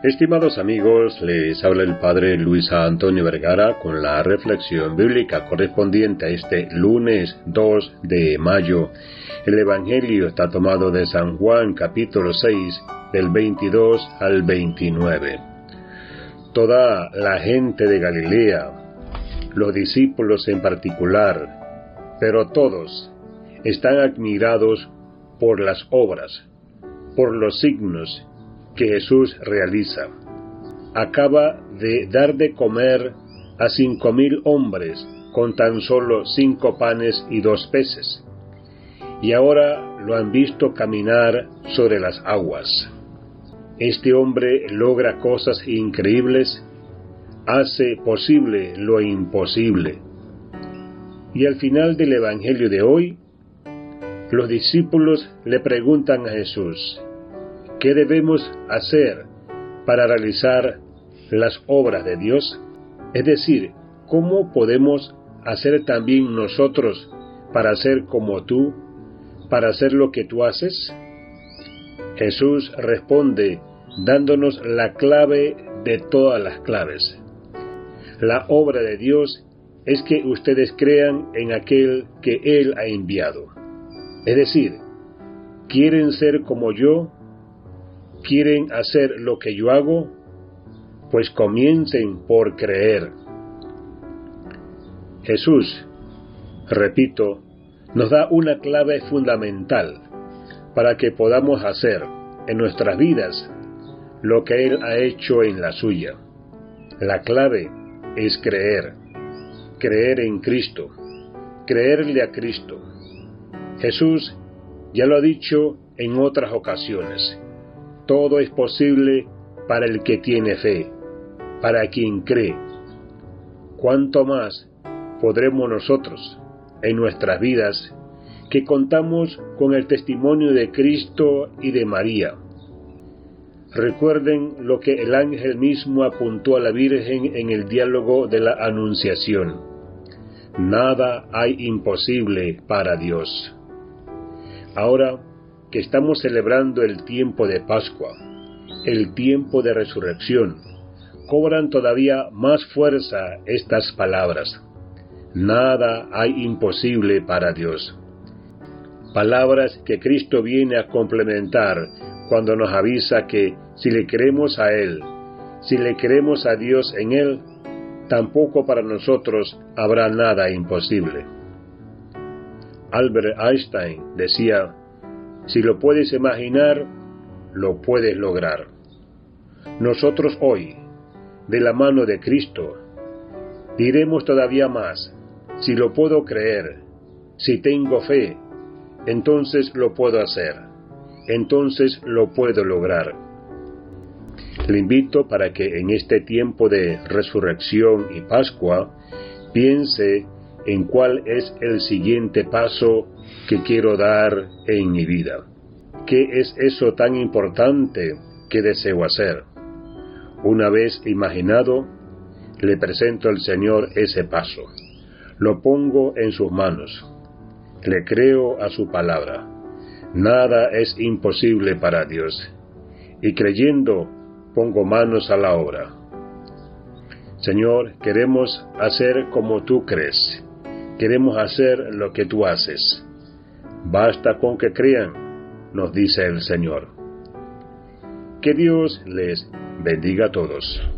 Estimados amigos, les habla el Padre Luis Antonio Vergara con la reflexión bíblica correspondiente a este lunes 2 de mayo. El Evangelio está tomado de San Juan capítulo 6 del 22 al 29. Toda la gente de Galilea, los discípulos en particular, pero todos están admirados por las obras, por los signos que Jesús realiza. Acaba de dar de comer a cinco mil hombres con tan solo cinco panes y dos peces, y ahora lo han visto caminar sobre las aguas. Este hombre logra cosas increíbles, hace posible lo imposible. Y al final del Evangelio de hoy, los discípulos le preguntan a Jesús, ¿Qué debemos hacer para realizar las obras de Dios? Es decir, ¿cómo podemos hacer también nosotros para ser como tú, para hacer lo que tú haces? Jesús responde dándonos la clave de todas las claves. La obra de Dios es que ustedes crean en aquel que Él ha enviado. Es decir, ¿quieren ser como yo? Quieren hacer lo que yo hago, pues comiencen por creer. Jesús, repito, nos da una clave fundamental para que podamos hacer en nuestras vidas lo que Él ha hecho en la suya. La clave es creer, creer en Cristo, creerle a Cristo. Jesús ya lo ha dicho en otras ocasiones todo es posible para el que tiene fe, para quien cree. ¿Cuánto más podremos nosotros, en nuestras vidas, que contamos con el testimonio de Cristo y de María? Recuerden lo que el ángel mismo apuntó a la Virgen en el diálogo de la Anunciación. Nada hay imposible para Dios. Ahora que estamos celebrando el tiempo de Pascua, el tiempo de resurrección, cobran todavía más fuerza estas palabras. Nada hay imposible para Dios. Palabras que Cristo viene a complementar cuando nos avisa que si le creemos a Él, si le creemos a Dios en Él, tampoco para nosotros habrá nada imposible. Albert Einstein decía, si lo puedes imaginar, lo puedes lograr. Nosotros hoy, de la mano de Cristo, diremos todavía más, si lo puedo creer, si tengo fe, entonces lo puedo hacer, entonces lo puedo lograr. Le invito para que en este tiempo de resurrección y Pascua piense en cuál es el siguiente paso que quiero dar en mi vida. ¿Qué es eso tan importante que deseo hacer? Una vez imaginado, le presento al Señor ese paso. Lo pongo en sus manos. Le creo a su palabra. Nada es imposible para Dios. Y creyendo, pongo manos a la obra. Señor, queremos hacer como tú crees. Queremos hacer lo que tú haces. Basta con que crean, nos dice el Señor. Que Dios les bendiga a todos.